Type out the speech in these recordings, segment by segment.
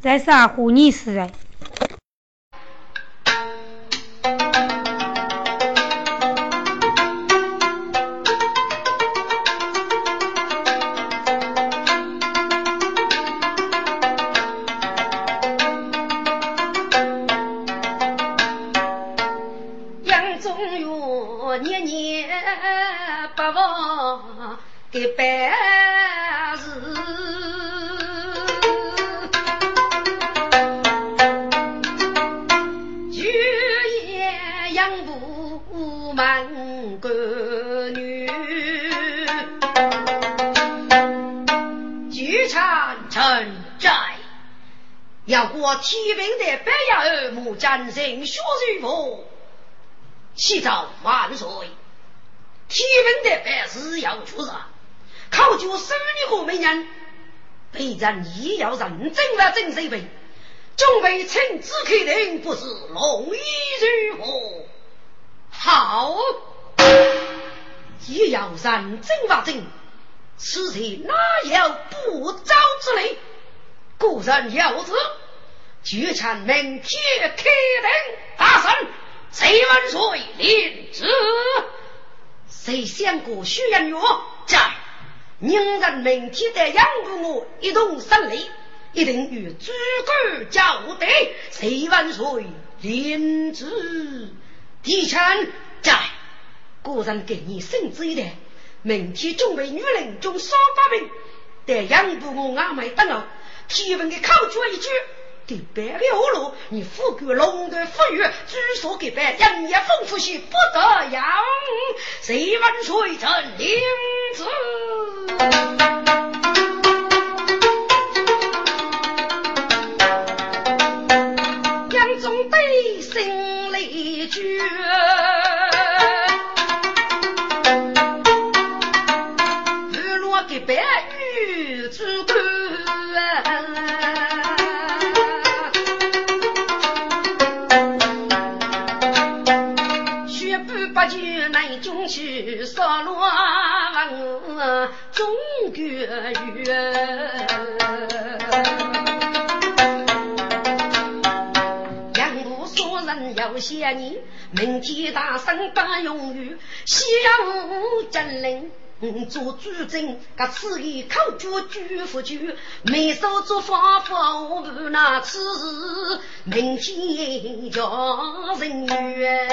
在啥乎你是？儿母战胜薛瑞福，启奏万岁！天平的白是要出事，考究十二个美人，备战也要认真了真水平，准备亲自开定，不是容易如何？好，也要认真了真，此事哪有不招之理？故人有旨。举枪明天开灯大圣，谁万岁领旨？谁想过徐阳月在？宁人明天的。养护我一同胜利，一定与诸葛交对。谁万岁领旨？提枪在。果然给你圣旨一代，明天准备女人中少八名，待养护我阿妹等了，提问的。考出一句。给白的葫芦，你富贵龙的富裕，据说给白人也丰富些，不得养。谁问谁真领子？谢你，明天大圣把用语，西洋真灵。做主政，噶此一口诀句不句，没手做法法不那此事，明天叫人怨。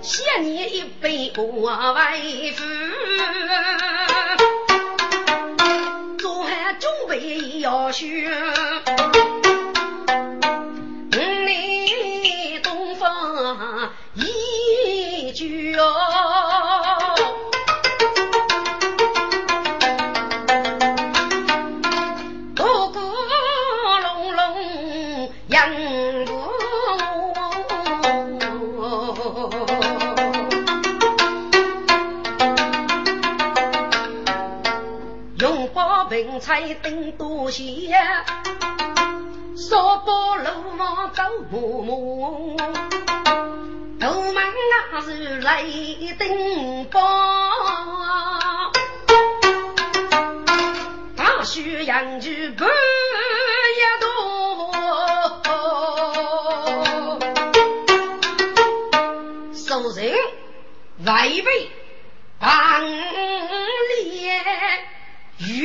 谢你一杯我为夫，要学。把盆菜灯多些，烧包炉房走木木。头门那是雷灯包，大雪羊具不一多，受人外备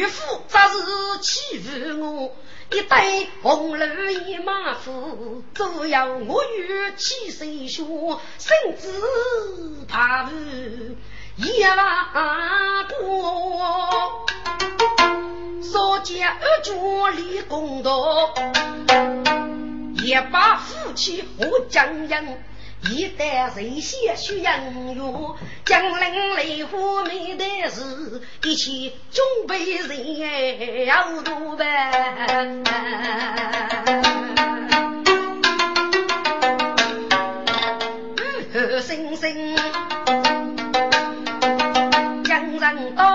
渔夫则是欺负我。一对红楼一马夫，左右我与七岁学，甚至怕无一万多。少见二主立公道，也把夫妻和将人。一代人先学养育，将人类活美的事，一起准备人要多办。日星星，将人到。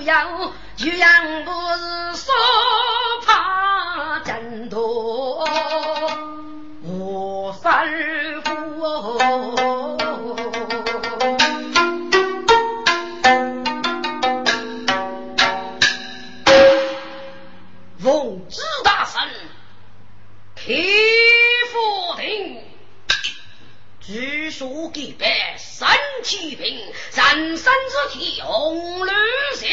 左右，岳阳不是说怕真多，我反复。奉旨大圣，开佛庭，据说给白三七平，人身之体红绿色，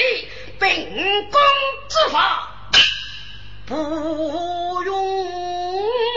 秉公之法，不用。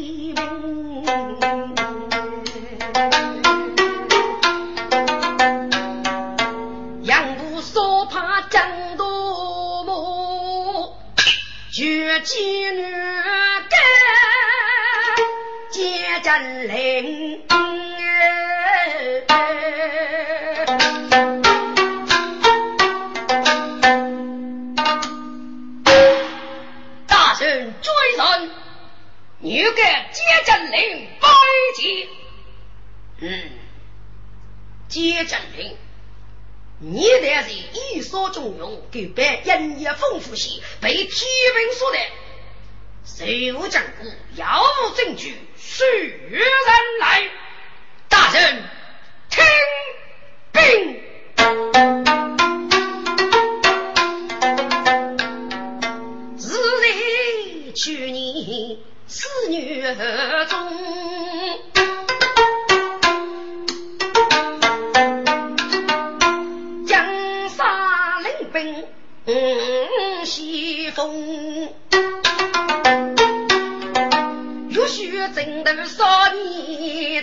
绝技女干接战令。大神追人。你给接正令拜见。嗯，接正令，你得是一所中用，给别人也丰富些，被天兵所累，谁无证据，要无证据，谁人来？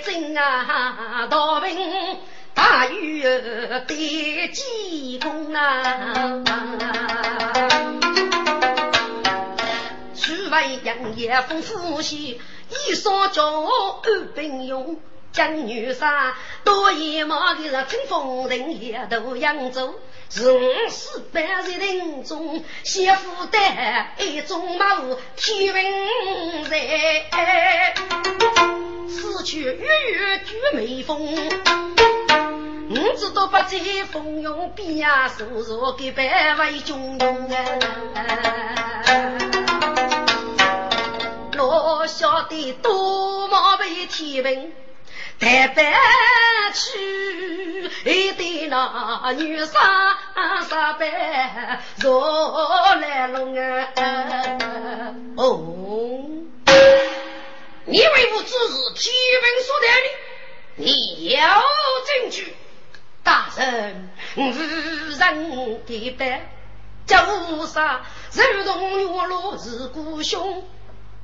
年征啊，到兵大雨得几功啊。为杨业丰富些，一双脚安兵用，将女杀多野马的是乘风人也都扬州，是五四百人中先负担一种马务天文在，此去月月举眉峰，五子都不在风涌边呀，叔叔给百为中用啊。我晓得多么被天命带白去，一对那女杀杀白若来龙啊！哦，你为我只是天命所带的，你要证据？大人，无人的白，就杀如同月落是孤兄。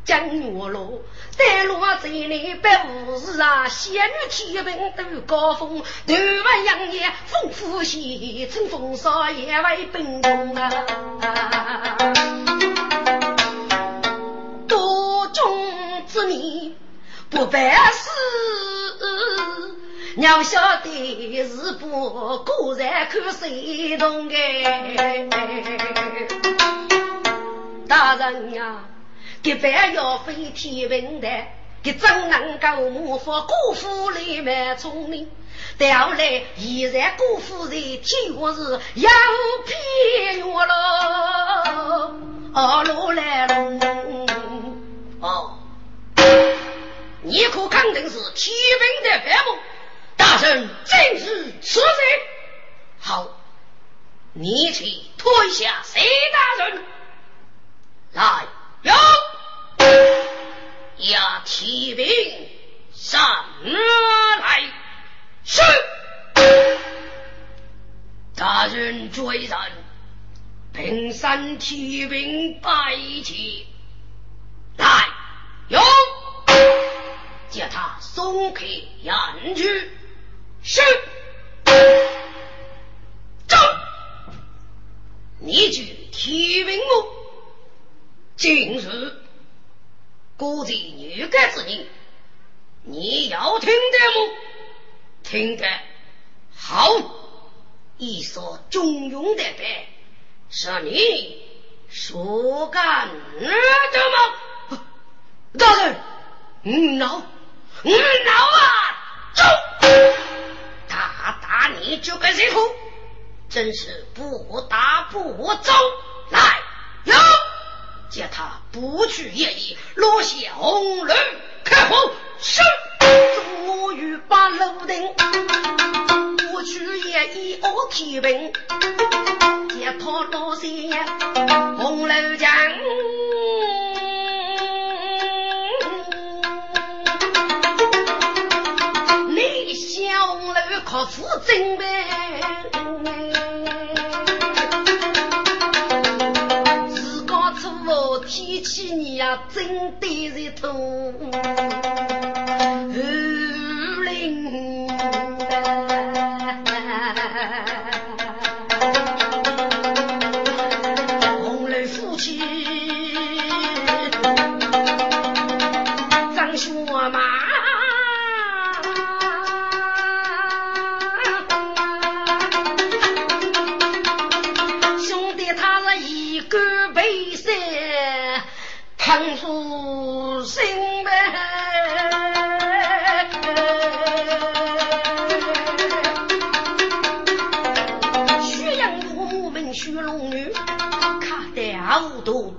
江月落，带路在内百无事啊！仙女天平斗高峰，头发杨叶丰富些，乘风少爷为兵锋啊！多中之年不办事，娘晓得是不果然看谁动哎，大人呀！一般要飞天平台，他怎能够模仿姑父里面聪明？但后来依然姑父在天下是要骗我了，阿罗来龙。哦，你可肯定是天兵的白目？大圣正是此人。好，你去推下谁大人来？有押提兵上来。是。大人追人，平山提兵拜起来。有，叫他松开言去。是。走。你去提兵我，今日估计女干之人，你要听得么？听得好，一所中庸的白，是你说干的吗？大人，嗯闹，嗯闹啊！走，打打你这个贼头，真是不打不走。来，哟，叫他不去夜役，落下红绿开火，是。我欲把楼顶，不去也一二提兵，接他老三红楼江，你小楼可是真呗？提起你呀，真得人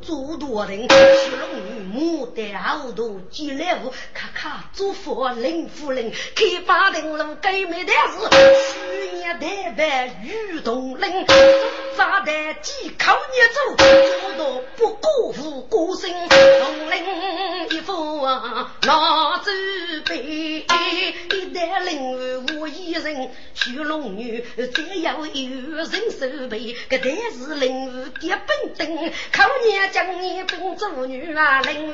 头。进来屋，咔咔做佛林夫人，开八丁路改美的是虚言代白玉铜铃，扎的几口热走，做到不辜负歌声。铜铃一副老祖辈，一代灵武一人，徐龙女再要有人守备，个代是灵武结本等，口念将你本做女啊，灵武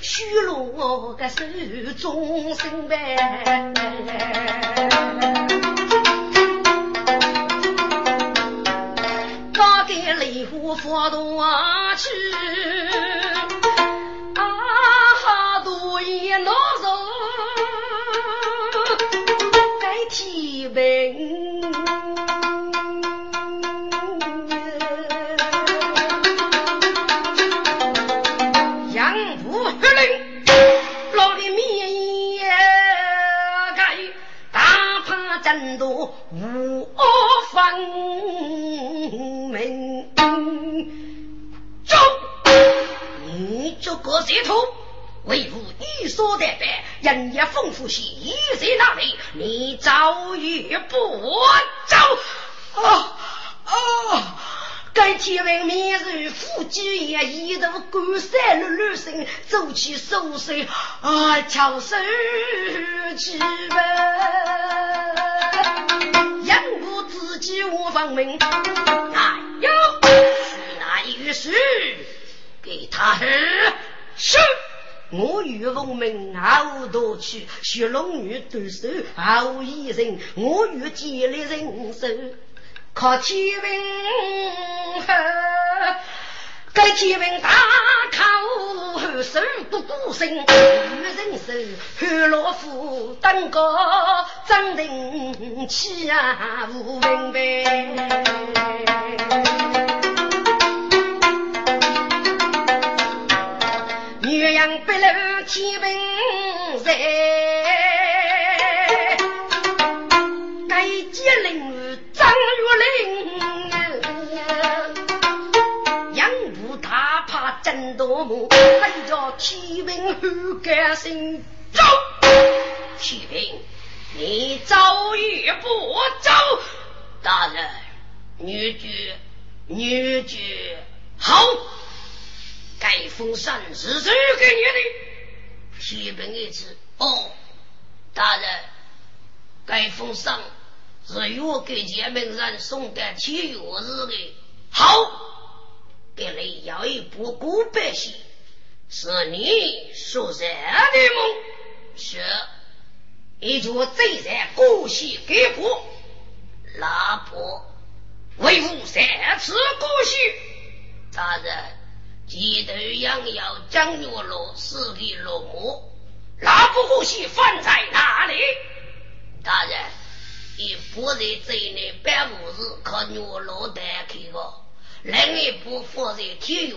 徐龙。我个手中生呗，高给梨花发多去，人也丰富些，在哪里？你早已不走啊啊！该天问面如夫妻也一头干山绿绿身，走起手水啊，翘手去吧。养不自己无方命，哎呦，那于是给他是，我与农民好多去，学龙女对手好一人，我与建立人手，靠天命。该天门大口后手不孤身，女人手汉老夫登高真灵气啊无明白。岳阳北路天门在，该接令张玉林。真多母，还叫天命后甘心走。启禀，你走与不走？大人，女婿，女婿，好，封禅是谁给你的？启禀一次。哦，大人，该封禅是我给前门人送的七月日的。好，给你要一部古白戏，是你所设的梦。是。一脚贼在古戏给过，拉破为父三次过戏。大人，记得杨耀将月落死的落幕，拉破过戏放在哪里？大人，一部在贼内百五日可月落单开个，另一部放在天月日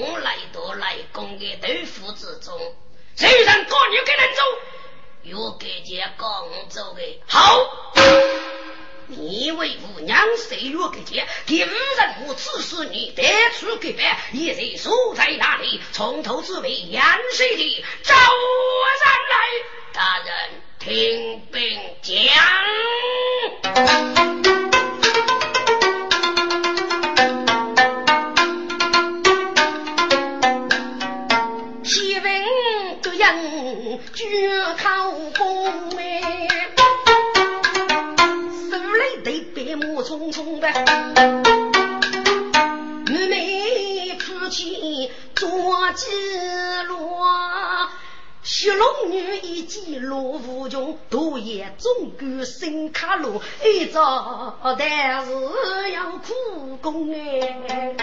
我来到来攻的豆腐之中，谁让高女给人走？有给姐刚走的好，你为父娘谁约给姐？给无人我此时你得出给办，一人守在那里，从头至尾严谁的招上来？大人听兵讲。举靠功匆匆的，妹妹夫妻做几落，小龙女一见罗无穷，独眼总管新卡路，一早但是要苦功哎。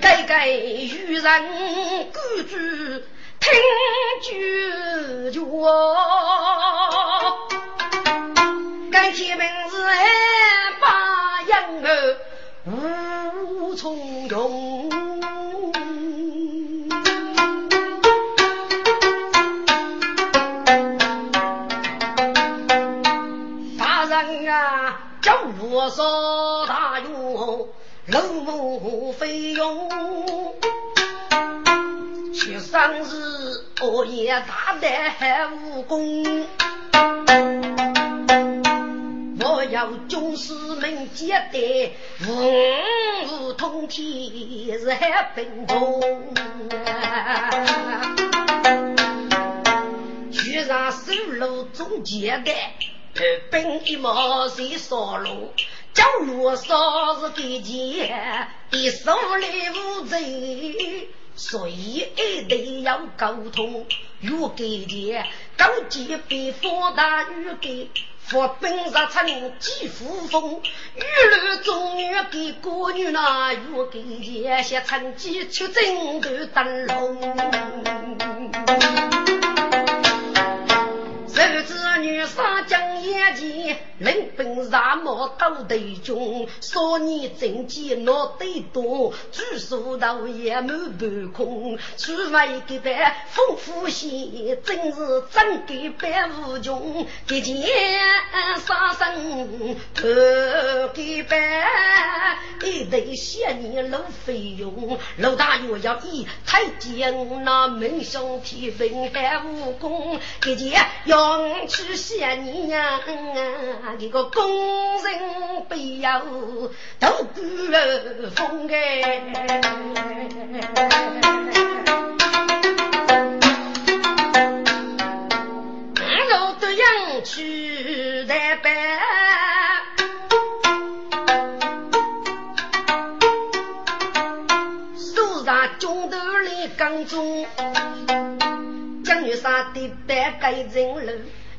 该该与人共住，听该天门是把养儿无从容。大人。啊，叫我说大勇。龙母费用，去生日我也大胆武功，要军士们接待，五五通天是海奔风，去上收路中接待，本一毛谁烧路？叫罗少是给钱，一送礼物贼，所以一定要沟通。越给钱，高级比放大越给，佛本日成几富风，玉楼中女给歌女那越给钱，写成几出征的灯笼。儿子女上将眼前，临兵杀马斗头军，少年正气脑袋多，举手头也满半空。出外一班丰富些，真是真给百无穷。给钱杀生头给办，一对仙年老费用。老大岳要以太监那门上提分还武功，给钱要。去想你呀，这个工人背后都过风哎，女杀的白盖人楼，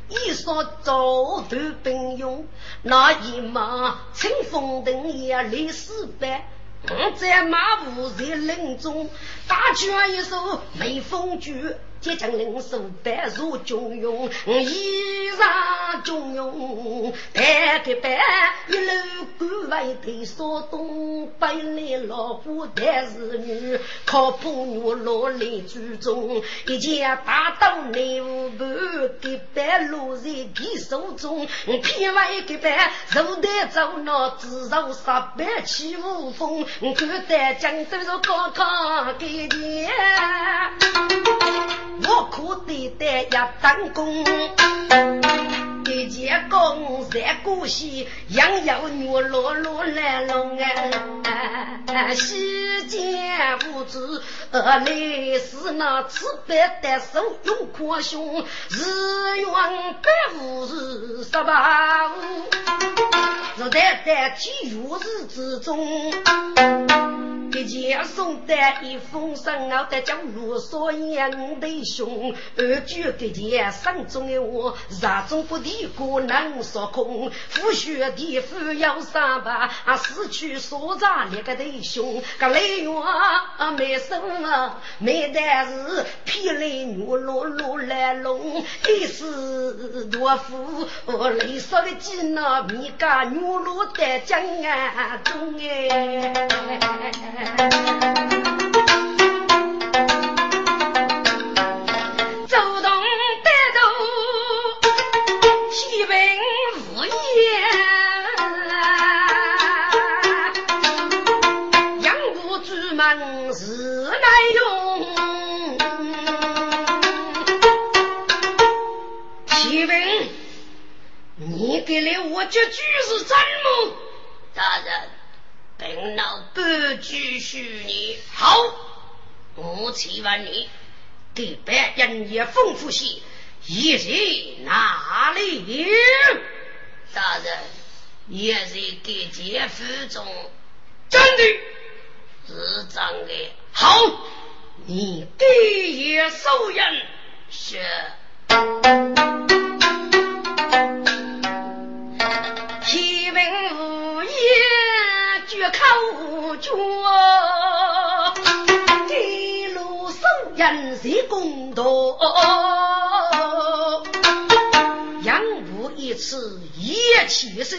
一说早都兵勇，那一马乘风灯也立四百，我。在马步在林中，大拳一手没风举，接将领手白如军勇，一上中用，白个白一路赶外头，说东北来老虎但是女，靠谱女落来居中，一件大刀内务部，给白落在他手中，偏外个白手带走那自受十百起无风，敢在江都上高堂给爹，我可得得一当功。一件公在古稀，杨有女落落来龙啊！世间无知，来是那慈悲的手用宽胸，日元百五十十八五，是在在体育日之中。一件送的一封信，我的叫罗嗦言的兄，二句这件山中的我，热中不敌过能说空，复学的父要三百，死去所长列个弟兄，个雷元没生啊，没但是霹雳女落落来龙，一时多福，雷少的几那米家女落在江岸中哎。这句是怎么？大人。本老不拘束你好，我请问你，给白人也丰富些，一人哪里？大人，也是给姐夫中，真的，是真的。好，你第一受人是。口诀，一路送人谁公道？杨武一次一起手。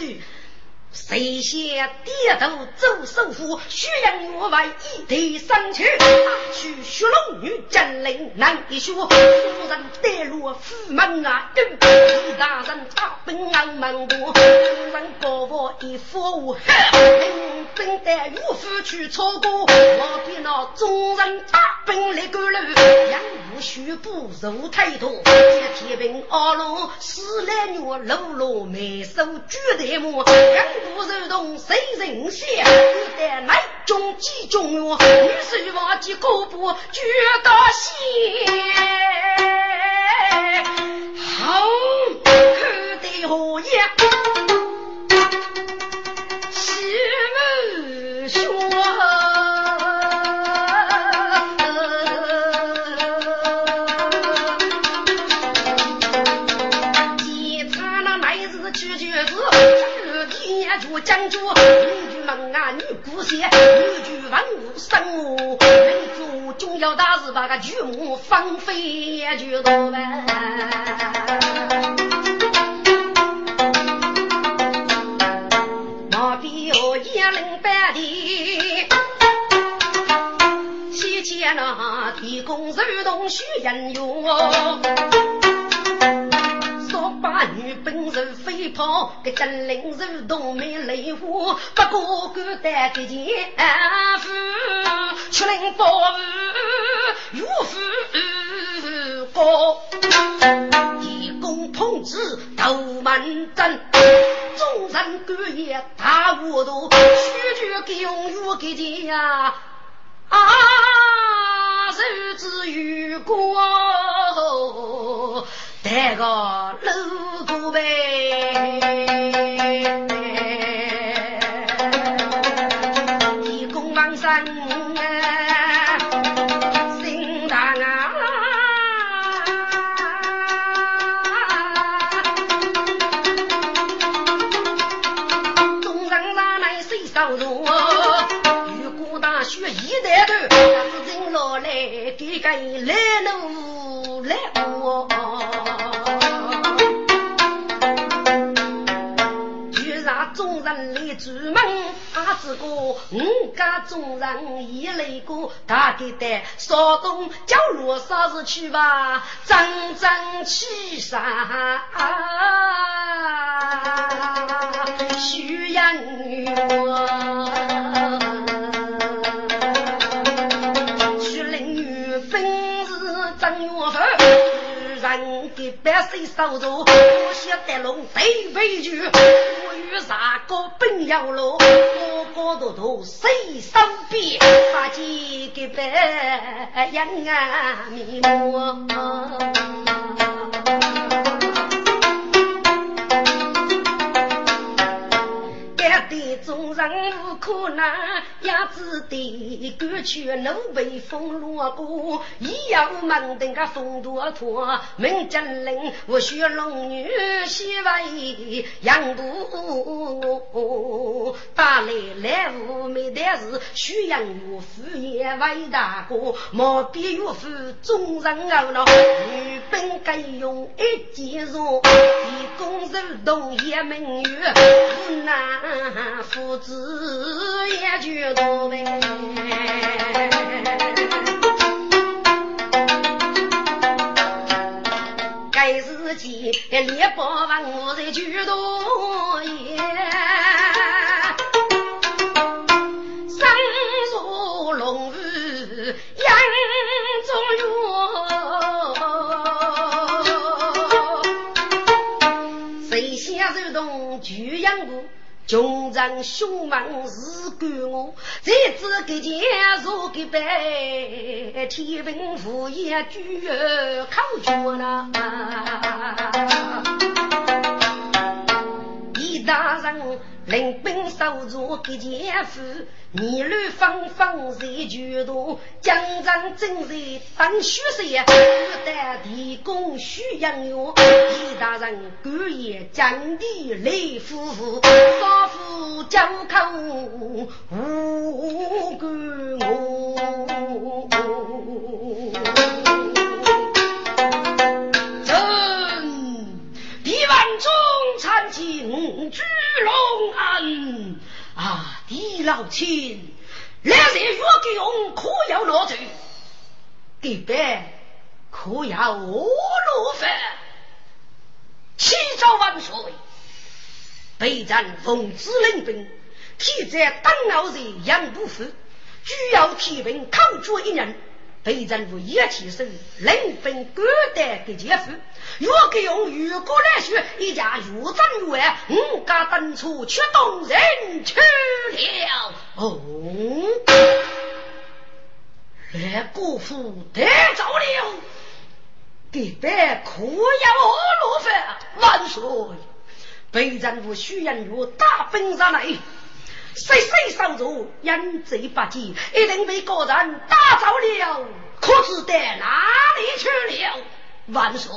谁先低头走首府，宣扬我为一代上去，打去血龙女金陵难一学，夫人带路府门啊，跟李大人插兵安门多，夫人高我一副黑，兵带岳父去操过，我比那众人插兵来赶路，杨武宣布入太多，接天兵二龙四来女喽喽眉手举台幕，不如同谁人相？你的来中几中哟？女婿忘记过不觉得心。好，看得何样？女姑仙，女举文武生我，民族重要大事，把个巨木放飞也就多呗。马彪一领百里，西前那地宫手动许人哟。把女本是飞跑，给金陵人都没泪花，不过敢带个钱夫，出灵宝玉夫高，义公同志头满阵，众人官也大糊涂，区区给用玉给钱呀，啊，手指有过。带个路过呗，地公王生该来路来我。居然众人来追问，阿子哥，我家众人也来过，大概得少东叫罗少子去吧，真正去啥？徐阳我。百岁守住，我晓得龙飞飞去，我与啥个本要路，个个都都谁身边，把几个白杨啊迷目。的众人无可奈，鸭子的歌曲路被风落过，一样门登个风多拖，门真灵我学龙女西为杨都，打来来无没的是徐阳岳父也为大哥，莫比岳父众人懊恼，女本该用一件肉，一公手动也门月，不难。父子也就多呗，该自己猎豹王我在就多也，三座龙府杨中谁先手动巨阳谷？穷人凶猛是干我，在这个家做个白，天文副业居考绝了。李大人。领兵守住给前夫，逆路方方在决斗，江山正在当虚实，不得提供需养药。李大人敢言将地雷夫妇，少妇交口无管我。参进巨龙案啊！李老亲，两人若给用，可要落罪；给白可要落饭。启奏万岁，备战奉旨领兵，体在当奥人杨不服，主要提兵抗主一人。被政府一起身，领兵各带给姐夫，若给用如果来说，一家如战如安，五家当初却动人去了。哦，来国父得着了，给白可要落饭万岁！被政府需要有大兵上来。谁谁守住，阴贼不济，一定被个人打走了，可知得哪里去了？万岁！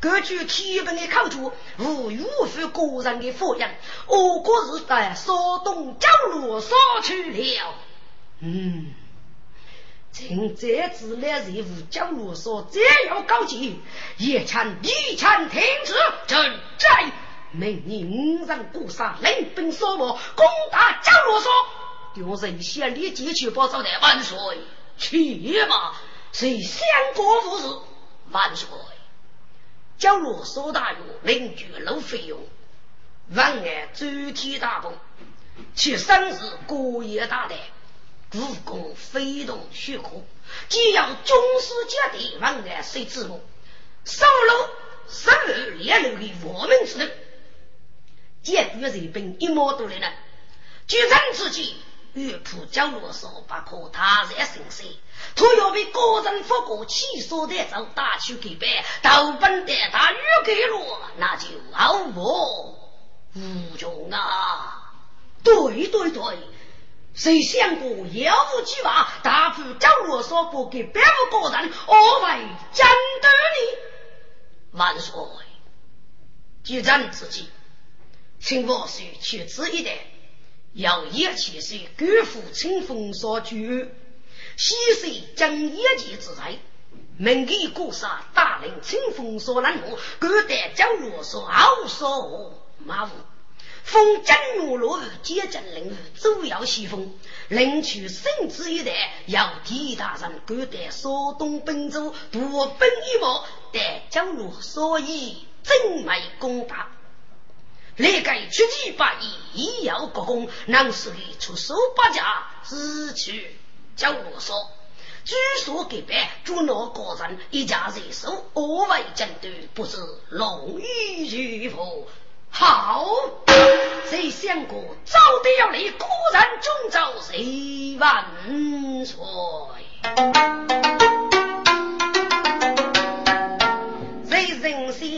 根据天文的考注，无辜负个人的佛言，我国是在山东角落杀去了。嗯，趁这次来任务角落所，只要高级，也请一请停止征战。明年五人过杀，领兵扫漠，攻打焦罗所。丢人先立即去报招待万岁。去吧，谁相国无事？万岁。焦罗所大约领巨路费用，万安周天大功，其生日过夜大胆，故宫飞动血库，既要军事接地，万安谁之目？收楼十二列路的我们之人。见越人兵一毛多来了，决战之际，越普角落说不可他人生死，他要被个人发过气所带走，打去给白，到本的他越给落，那就毫无无穷啊！对对对，谁想过要无计划，大夫角落说不给白无个人，我为战斗你万岁！决战之际。请王岁去此一带，要一切是各府清风所居，西水将一骑之才，门给国杀大令清风所难我，各带将罗所傲所马虎，封江月落，接见领主要西风，领取圣旨一代，要提大人感戴苏东兵州夺兵一幕，待江路所以真美功大。来盖出其八义，一要国功，能使你出手八家，只取江路所。据说隔壁捉拿个人一家人手，恶为针对，不知龙衣如何？好，谁想过早得要来，果然中招谁万岁？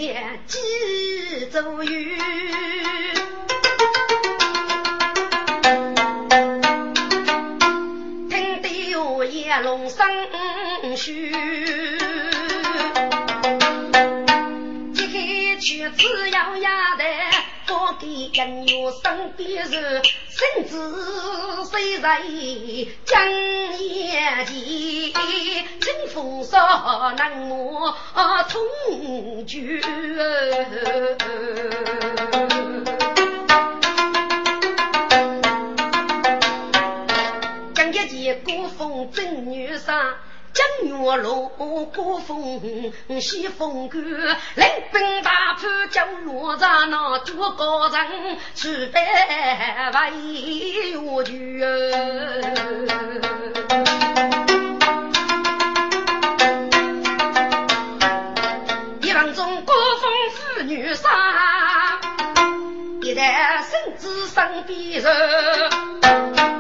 人先几走远？龙生须，揭开曲子摇呀的，不给人有生别人，身子虽在江夜间，清风少难磨同居。古风正女上，江月楼古风西风歌，领兵大破叫罗刹那多高人，去拜为我去。一房中古风妇女上，一代圣子身边人。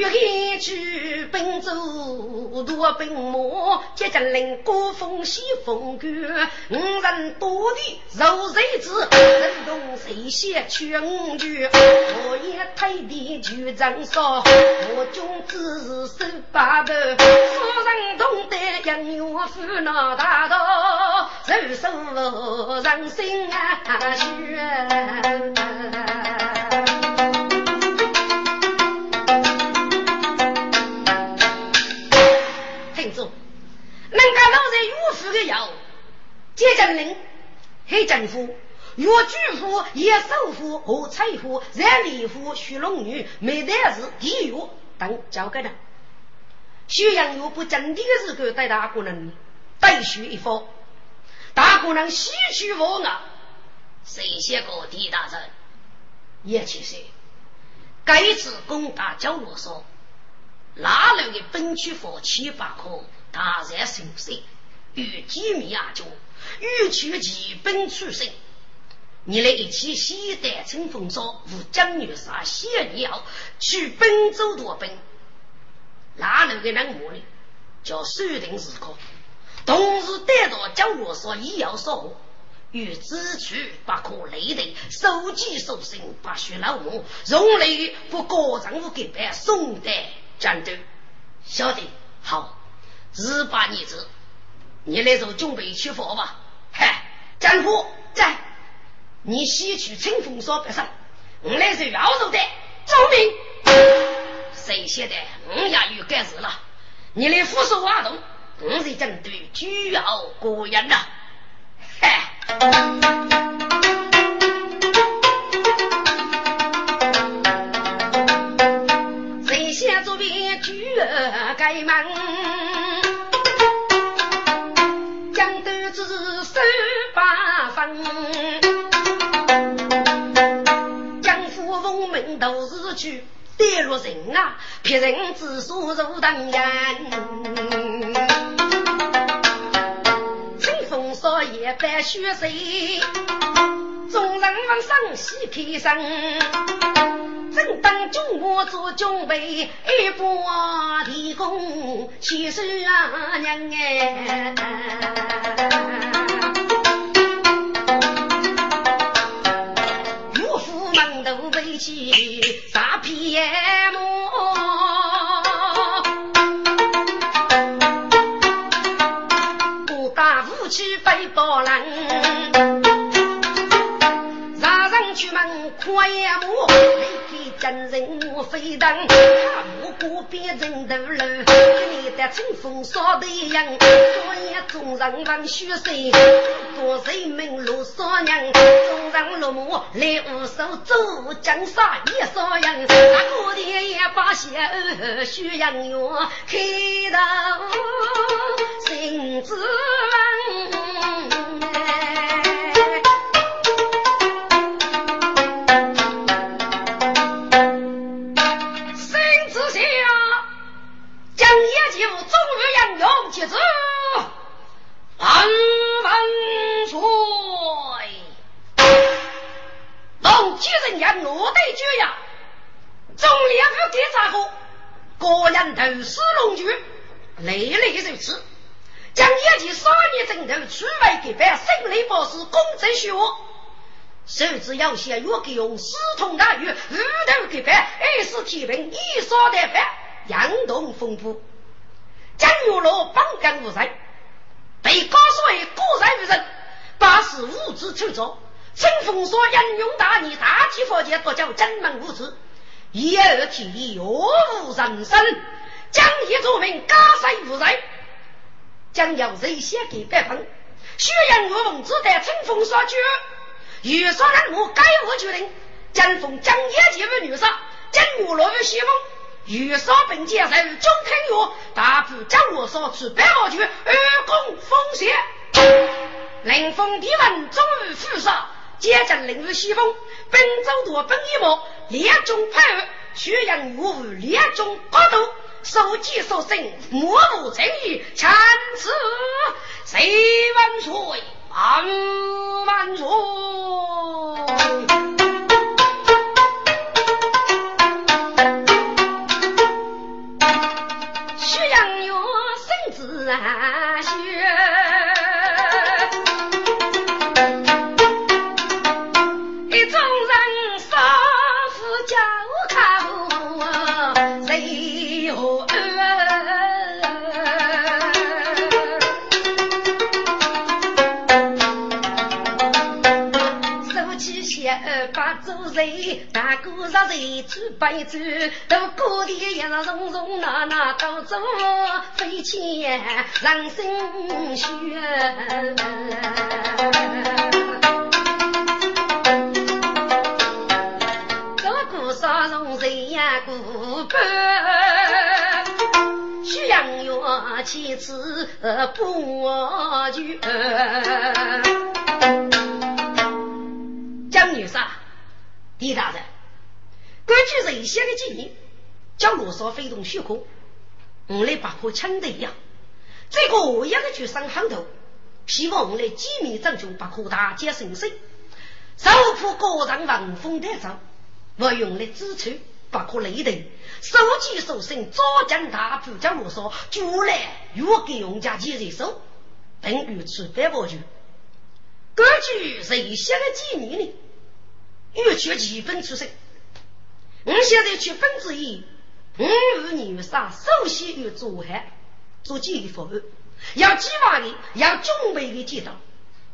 欲去奔走夺兵马，接着领古风西风歌，五人多地受谁知？人动谁先去五句？我也太地就张少，我君子手把头，夫人懂得养岳父那大刀，手手人心啊血。人家老在岳父的窑，接正人，黑政府、岳巨夫、叶首富和财富、染礼夫、徐龙女、没得是地狱等交给他。徐阳又不正的时候带大姑娘带去一方，大姑娘喜去我啊，谁写过狄大人？也去说，该次攻打角落说，哪来的本区佛七八颗？大然心生，与机密阿中，欲取其本出身。你来一起西带乘风骚，无江女杀谢鸟，去奔走夺奔。哪能个人魔呢？叫守定时刻，同时带着江罗说医药所与支取不可累的，手机手身不许老母，容累不过人物给办送带战斗。晓得好。十八年子，你来做准备去佛吧。嗨，战夫在，你西去清风所北上，我来是要肉的，走命。谁写的？我也有干事了。你来扶手挖洞，我是针对主要个人呐。嗨，谁先去跌落人啊，别人自说如当然。清风少爷白雪谁？众人往上西开声。正当中我做准备，一把提供七十二娘哎。起杀皮魔，不打武器飞刀人，上上去门快魔，离开真人我飞腾，他不过变成头路，你的清风扫的样，昨夜众人望血色，多人门路少娘，人上落幕，来无手走江山一扫人，那古天也把血儿许阳月开头心子问。接着，万万岁！几人也落得绝呀！众烈夫给咋个？各人头死龙驹，累累如此。将业绩少年枕头，出外给办，胜利博士公正学。手指要写月给用，四通大雨，五头给办，二是天平，一扫得办，阳动风波。江月罗帮干无才，被告诉为过人无人，把事无知出作。清风说英勇大义，大齐佛界，多叫真门无知，一二体力若无人生。将一作名，家世无人，将要谁先给百分？宣扬岳凤只得陈封说句，遇上人我该我决定。江风将一结为女杀，江月罗为西风。遇上本接受中听药，大步将我所出百号去，二公风险。临风提问终于负杀，接着领入西风，本周多本一毛，列中派二，宣扬无列中高度，手机所生，莫不正义，参此谁万岁，万万岁。大哥若在走白走，都过的也是从从那那都走飞起人生血。这个啥从谁呀过半？徐阳月妻子不绝。江女士。李大人，根据人先的建议，将罗少飞动虚空，我来把火抢得呀。这个我一个去上行头，希望我来机密拯救把火大捷生生。受苦个人望风得走，我用来支撑把火雷头，手机手生早将大步将罗少就来又给用家接人手，等于吃白包酒。根据人先的建议呢？越缺几分出身，我现在去分之一，五五年杀，首先要做好做计划，要计划的，要准备的计划，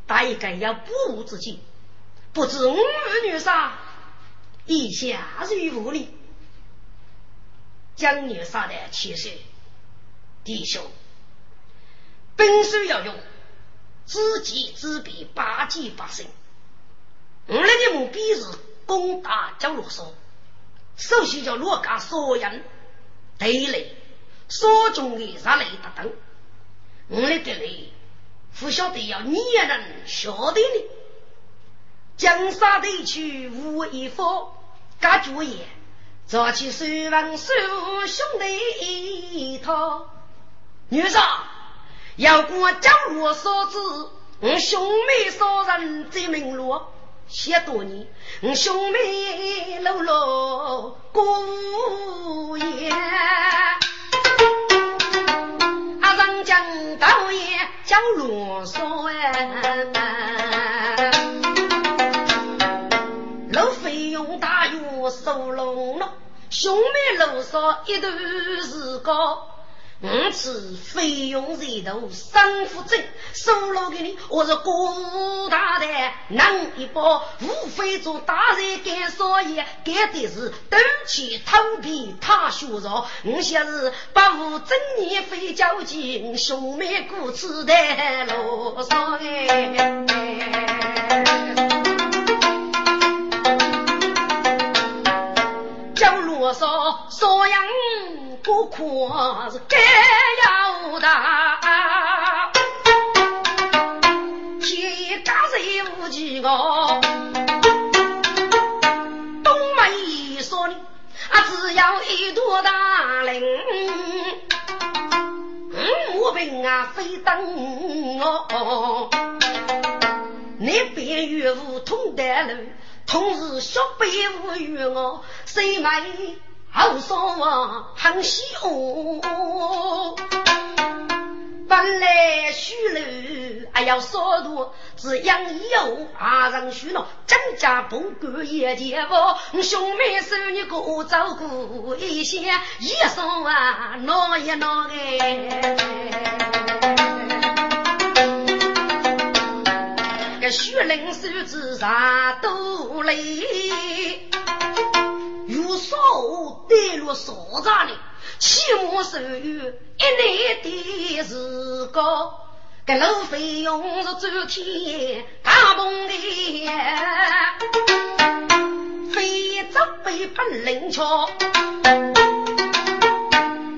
大概要不误自己，不知五五女杀，以下如何呢？将女杀的其实，弟兄，本书要用知己知彼，百计百胜。我们的目标是攻打江罗松，首先叫罗家所人对垒，所中的杀雷等等。我们的雷不晓得要你也能晓得呢。江沙地区无一方，各主业早起手文手兄弟一套。女士，要过江罗所知，我兄妹所人最明路。些多年，兄妹搂搂过夜，阿上江道爷叫罗嗦哎，路费用大约收拢了，兄妹路上一段时光。五次费用在头，三副证，收了给你，我是公大的，能一包，无非做大人干少爷，干的是斗气偷皮他学弱，我些是不务正业非交情，兄妹故此的啰嗦哎。叫啰嗦，说样。不可是该要的。天一家人无奇哦，东门说呢，啊只要一朵大林，我兵啊飞登哦，你边岳父通得路。同是小辈无语我，谁买好说话很喜哦。本来许楼还要少多，只养以后还让许诺增加不管也见不。兄妹手你各照顾一些，一说啊闹一闹哎。徐灵手指上都累，有少带入少杂的，起码手有一年的时光，这路费用是周天大崩的，非走北奔灵桥，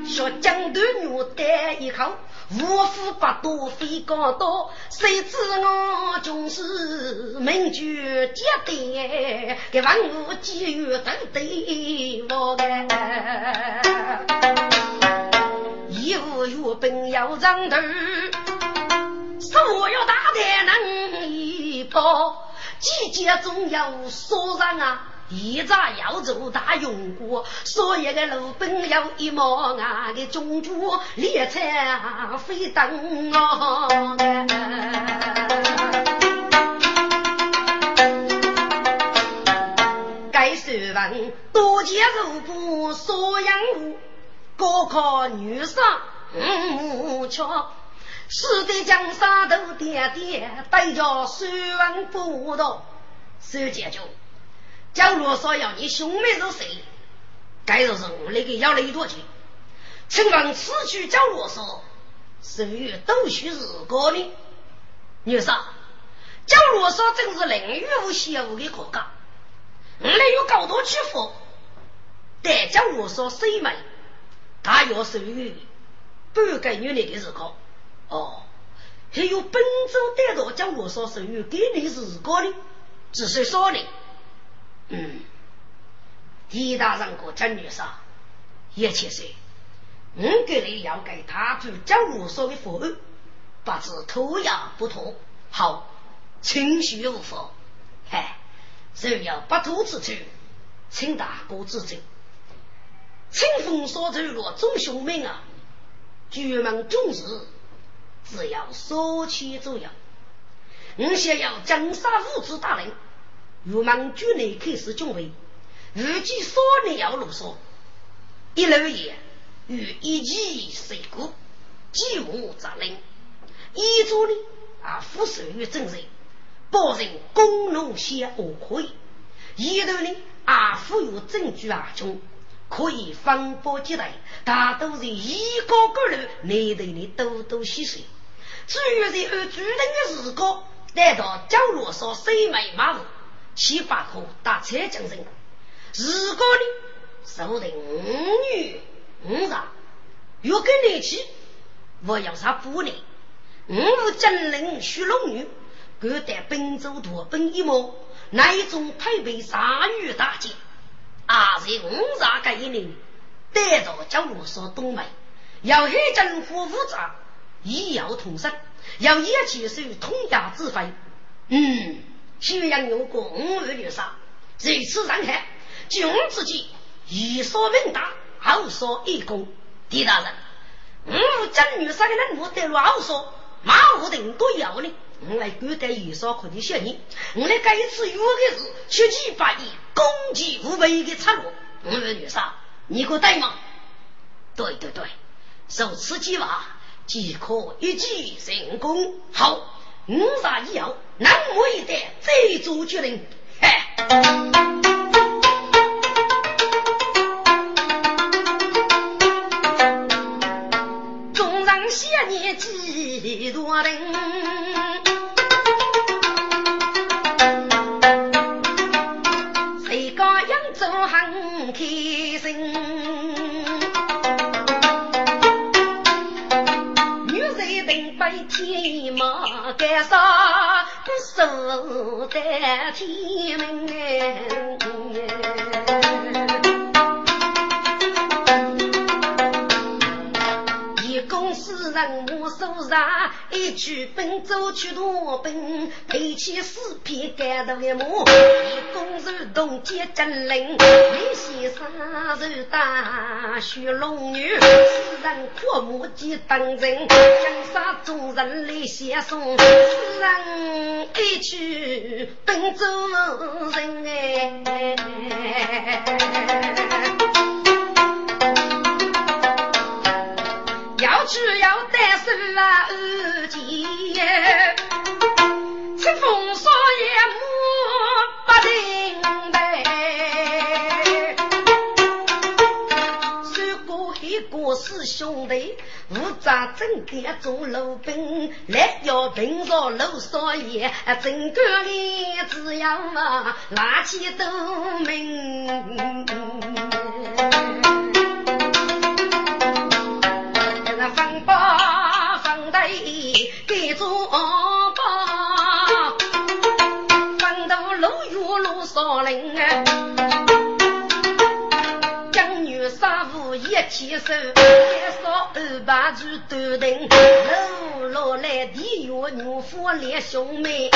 学江头女带一口。五虎八多飞高刀，谁知我总是名绝绝代，给万物机遇都对我哎。一无月本要长头，手要大才能一包，季节总要说上啊。一扎要做大用过，所有的路本有一毛啊的中主列车飞登哦。该说问多见肉不所养物，高考女生嗯巧，是的江山都点点，带着水文不道，手解决。假如说要你兄妹是谁？该说是我那个要了一多钱。请问此去叫罗说，是与都须是个的？女士，叫罗说正是领域无险无的国家，我们有高多屈服。但叫罗说谁美，他要属于半个月内的时候。哦，还有本周带到叫罗说属于给你是个的，只是说呢。嗯，狄大人和陈女士，一切说，我给你要给他做教罗所的服务，不知拖牙不妥，好，情绪无妨。嗨，只要不妥之处，请大哥指正。清风所走落众兄妹啊，举门众事，只要说起左右，我想要江山五子大人。如芒局内开始准备，预计少年要啰嗦。一楼也与一起水果，几乎责任。一组呢啊，副手与证人，保证公农先恶可以。一头呢啊，富有证据啊中，可以反驳起来。大都是一个个人内头的多多细碎。至于在二主人的时光，待到角落上谁没马虎。七八颗打车精神，如果呢，受的五女五丈，若跟你去，我要啥不呢？五金人须龙女，各带本州多本一毛，那一种配备杀鱼大剑，啊，是五丈个一年，带到角落说东北，要黑政府负责，医药同生，要一切是通家之费，嗯。宣扬有过五万女杀，如此上看，君自己一说问答，后说一功。狄大人，五真女杀的人我得乱说，马虎的都要呢。我来管待一说可的小人，我来这一次约的是七七八亿攻击五百亿的策略。五万女杀，你可带吗？对对对，受此计划即可一举成功。好。五杀以后，南我一代再做决定。嗨，中上些年几多人，定白天马干啥，不守在天门。人马手上，一举奔走去夺奔，背起四匹赶头的马，一弓手动接真灵，李先生手大雪龙女，四人阔马接当人，江山众人来相送，四人一举奔走人哎。需要带手啊，二姐，清风少爷莫不停呗。三个黑哥是兄弟，五扎正点做路兵，来要平着陆少爷，整个里只要啊，拿起都明。把房贷给做包，房头路远路少人啊，将女杀父一起手，一烧二把就断定，路落来地月女夫连兄妹，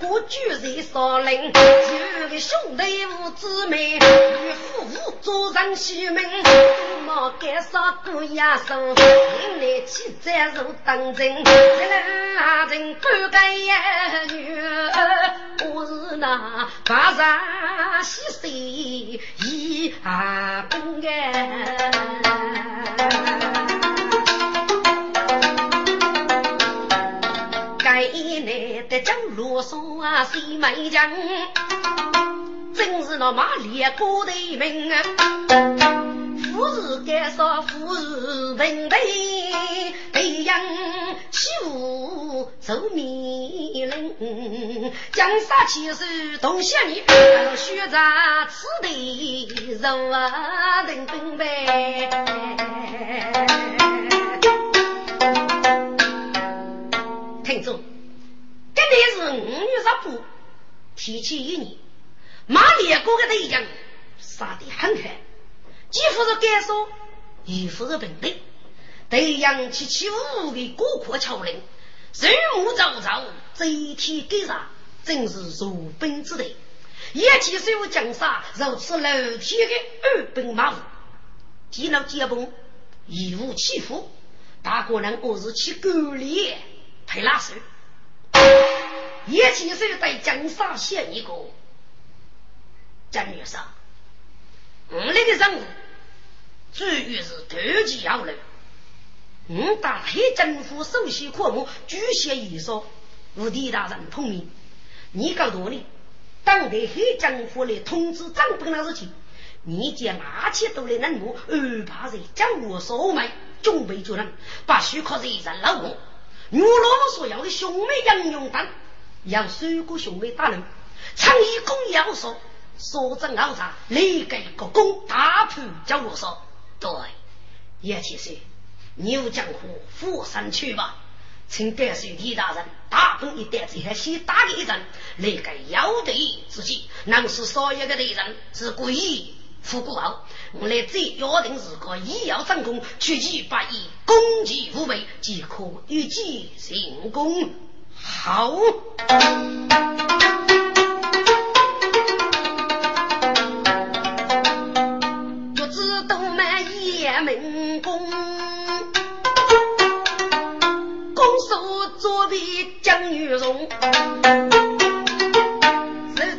过居在少林，九个兄弟五姊妹，与夫妇做上西门。毛干啥过呀手，引来气再如当真。一来人不干一女，我是那白茶西水一啊本哎。江罗嗦啊，谁没讲？真是那马列哥的命啊！富士干烧，富士平地，太阳起雾走迷人。江山气势同乡人，学杂此地肉啊等等呗。听众，今年是五月十五，提前一年，马列国的太阳杀得很狠。几乎是干说，亦不是平地，对阳气起雾的过阔桥林，日暮朝朝，贼天给上，真是如奔之地。一起手江山，如此楼天的二本马虎，见了接崩，义无欺负，大个人我是去沟里配拉手。一起手在江山写一个。真女上。我们的任务，主要是投机要人。我大黑政府首席科目举贤一说，吴地大人同意。你搞多呢？当代黑政府来通知长本的事情，你将拿起都来任务安排在将我所买。准备就能把许可人人老公，我老所要的兄妹杨勇等，要三个兄妹打人，倡议公要说。所争奥查，立给个功，大判叫我说。对，叶先生，牛江湖富山去吧，请感谢李大人，大本一代子还先打个一阵，立个要对之际，能使所有的敌人是故意复古后，我来这约定是个医药战功，取其百亿，攻其无备，即可预计成功。好。门宫，拱手作壁江女容，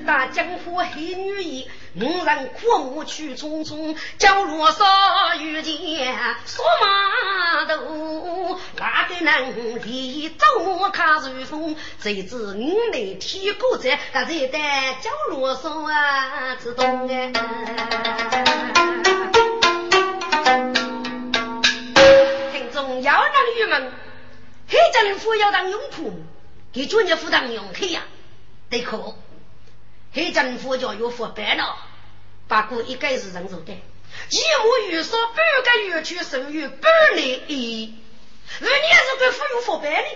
大江湖黑女衣，五人阔目去匆匆，角落上遇见索马头，哪个能离走马看随风？谁知五内天过在，那在在角落上啊，自动的。要当玉门，黑政府要当用铺，给专业府当佣客呀，得可。黑政府叫有腐败了，不过一概是人手的。一亩玉说半个月去收入半年一，二年是个富有腐败呢？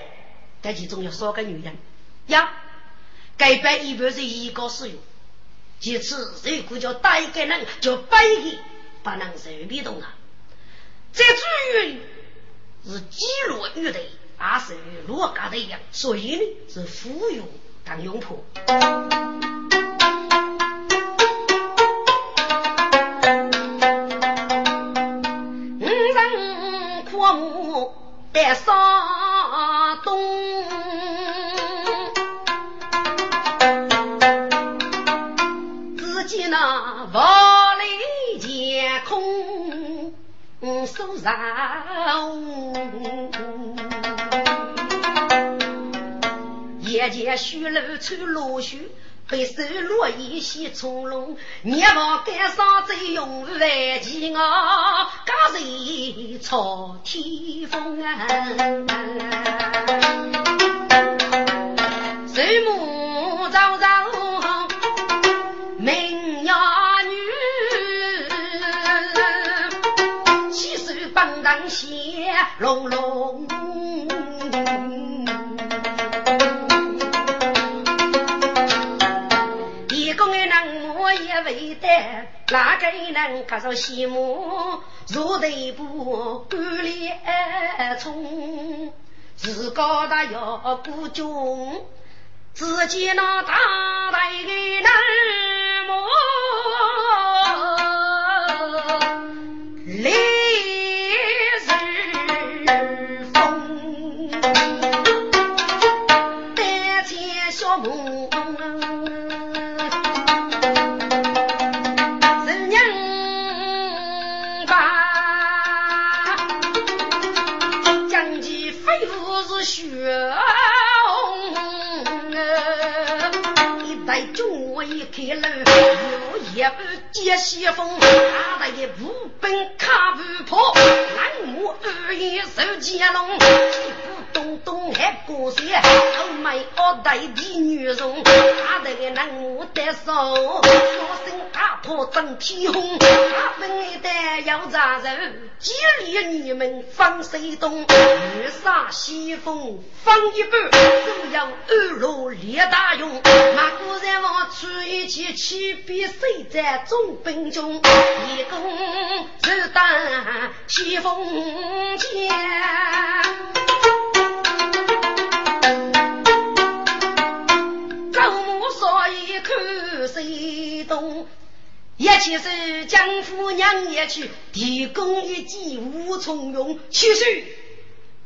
但其中有三个女人呀，该白一般是一个使用，其次如果叫带给人，叫白的不能随便动啊。这至于是积落玉的，还是落嘎的一样，所以呢是富有当用铺。五人阔目得沙东，只见那万里晴空肃然，夜间虚楼穿落雪。白首落一些从容，年望赶上最勇万骑啊，刚人朝天风啊，水木朝朝明呀女，七手棒当血隆隆。为得哪个能看上羡慕？如头部干裂冲，自高大要孤军，只见那大大的人一路，有一步接西风，他的一步兵卡步跑，南无二爷手接龙，东东还过山，后面二代的女人，他的个南无得手，双声大炮震天空，他们的要扎人，激励你们放水东，月上西风放一半，都要二路列大勇，马古人王出一。起起必谁在中兵中，一弓是当西风剑。一动，一起是江夫娘也去，提供一计无从用。其实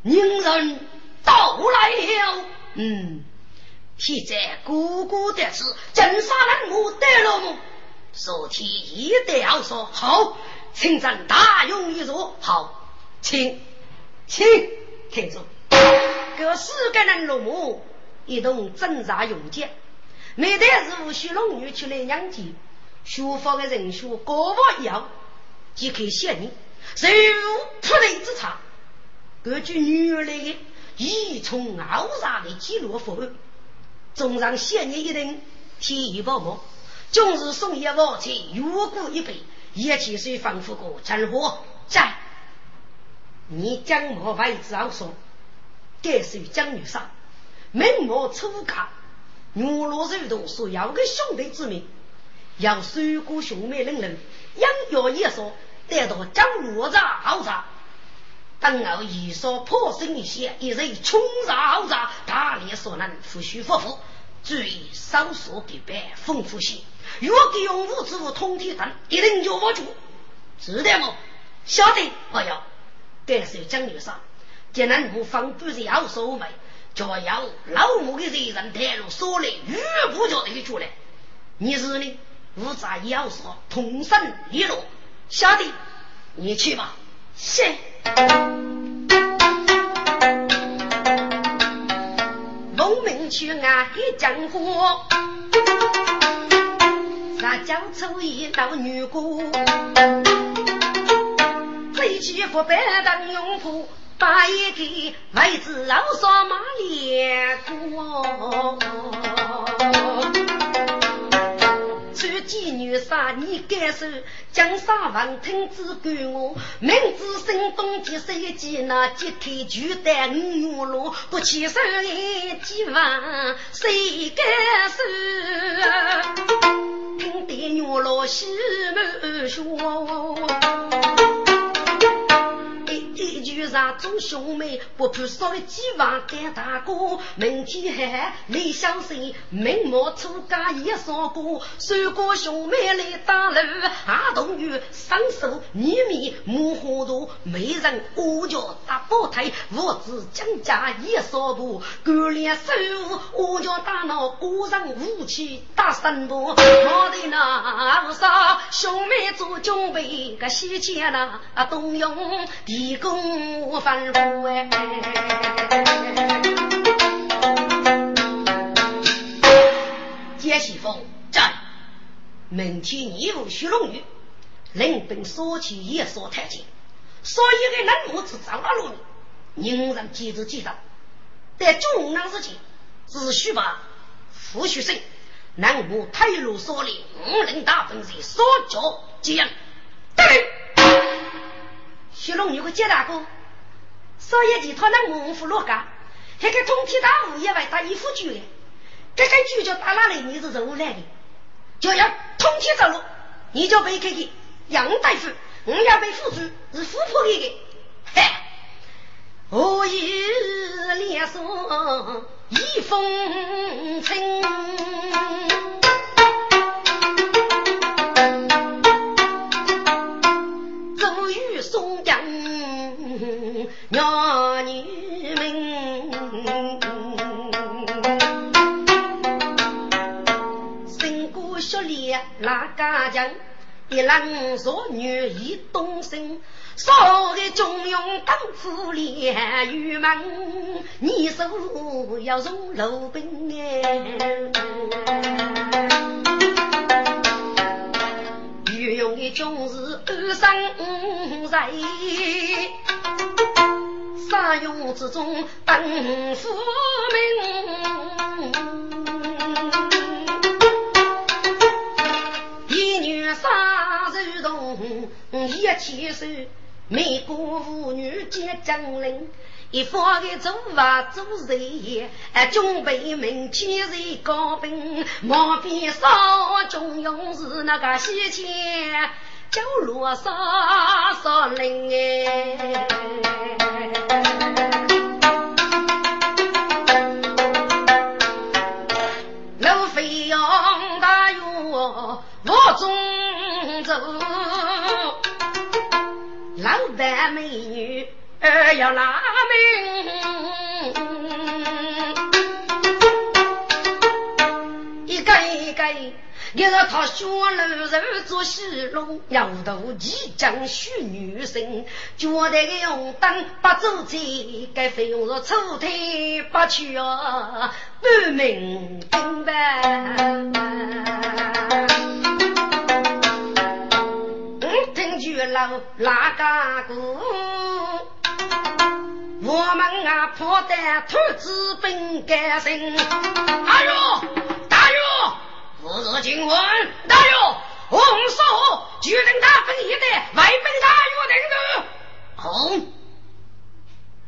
宁人到来了，嗯。现在姑姑的事，真杀人我得了吗？昨天一定要说好，请咱大用一座好，请请听着，各四个人落幕，一同挣扎勇健。每代是无需龙女出来养鸡，书法的人数高不一样，即可写你，谁无出类之差？各具女儿来的一从傲杀的记录符。纵让现年一人天衣无毛，终日送一碗菜，月过一杯，一切水仿佛过真火。在你将我位置好说，该是江女上，明末出家，女落柔动所要的兄弟之命，要水果兄妹人人养药也说，得到江罗茶好茶。等我一说破身一些，一人冲上豪宅，大力所能，夫须夫妇，注意少说必败，丰富些。若给用武之物通天灯，一定就我住。知道吗？晓得，我要。该是江女士，既然无方不是要收买，就要老母的人人带路说来，玉不叫的出来。你是呢？无杂要说，同生一路。小弟，你去吧。是。农民去爱江河，撒娇出一道女姑，飞起佛白当用铺，把一个妹子老少马脸过。妓女杀你该受，江山王听只管我，明知心东的谁计那揭开巨胆五路，不起手一几万谁该受？听得女老西门说。一句上众兄妹不怕少了几万干大哥，明天还李小生明末出家也少过，三个兄妹来打路，阿童女双手女面摸糊涂，没人我叫打宝台，我子江家也少过，干练手我叫大脑个人武器打神婆，我的那啥兄妹做准备个西钱呐，动用地宫。我反复哎，杰西峰战，明天你有徐龙女，领兵说起也说太近，所以给南母子找到了你，人人记住记得，在中南之前，只需把胡学生南母太路所领五人大分队所脚接应，对。徐龙女和接大哥，少爷集团的蒙夫落家，还给通天大物业外打一副局的，这个局叫打哪里？你是怎么来的？就要通天走路，你就被开给杨大夫，我要被付出是富婆给的。嗨，我与脸上一封情。娘女们，身骨血裂那家强，一郎弱女一动身，少个中庸当苦练玉门，你手要从路兵哎，用的军士二三在。沙涌之中等夫名，一女杀如动，一起手，美国妇女皆将领，一方的做法做贼，准备明天日高兵，莫非少中勇士那个西迁？叫罗沙沙林哎，老飞扬大约我中走，老扮美女要拿命，一个一个。一日他学楼人做戏弄，摇头即将许女生，觉得个用灯不走在，该费用是抽腿不去啊，半明明白。我听句老哪个歌，我们啊破的兔子本该生，哎呦！不是金文，大勇，红烧决定大分一代，外本大约定的。红，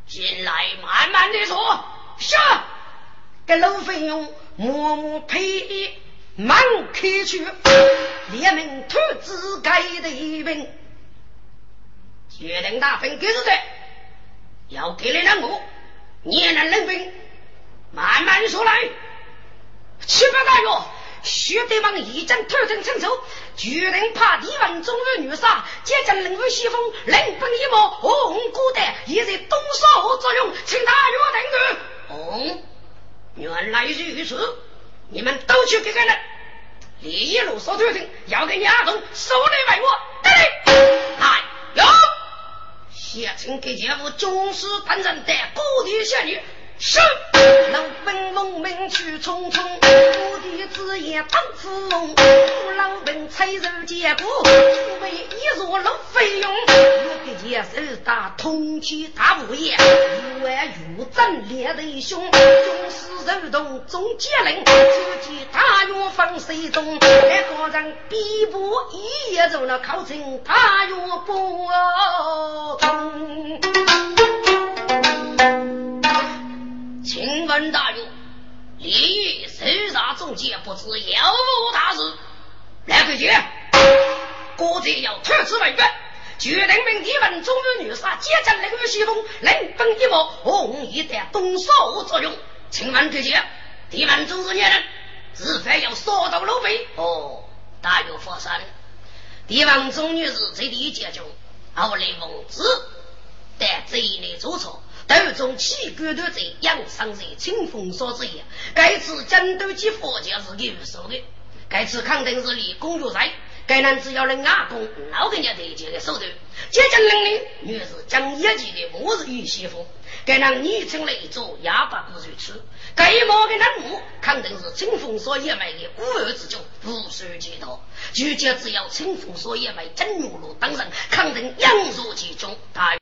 进来慢慢的说。是。给老费用默默配满开去，列明兔子该的一兵。决定大分给是的，要给你两个，你也能领兵，慢慢说来。七八大勇。薛德王一将突征成仇，决定怕敌王中日女杀，接将领会西风，领兵一毛，红孤单。也在东烧作用，请大约定夺。哦，原来如此，你们都去给个人，李一路所突征，要给你阿东手里为我。来，有，谢请给姐夫忠实担任的故地仙女。是，老本农民去匆匆，我的子也当富翁。老本财肉结果，因为一若老费用。我给也是打通天大物业，一万玉真烈的凶，军师手动总接令，只见大元方水中，一个人逼步一夜走了靠近大元不中。请问大，李玉手杀中箭，不知有无大事？来个姐，国贼要特此问决。决定明天问中原女杀，接着领雨西风，领本一幕，红衣的动手作用。请问阁下敌人总是年人，是否要杀到路飞？哦，大有佛山，帝王中女士这第一结中，后来奉旨，但这一类做错，斗中起骨头贼，养伤贼，清风所之也。该次战斗及佛家是给受的，该次肯定是立公主在。该男子要能阿公老给人家推荐的手段，接近能力，女是将一级的末日与媳妇。该男女成了一组哑巴不如此。该毛的男母肯定是清风所野外的孤儿之中，无需解脱。就接只要清风所野外真如路当人，肯定养入其中。大。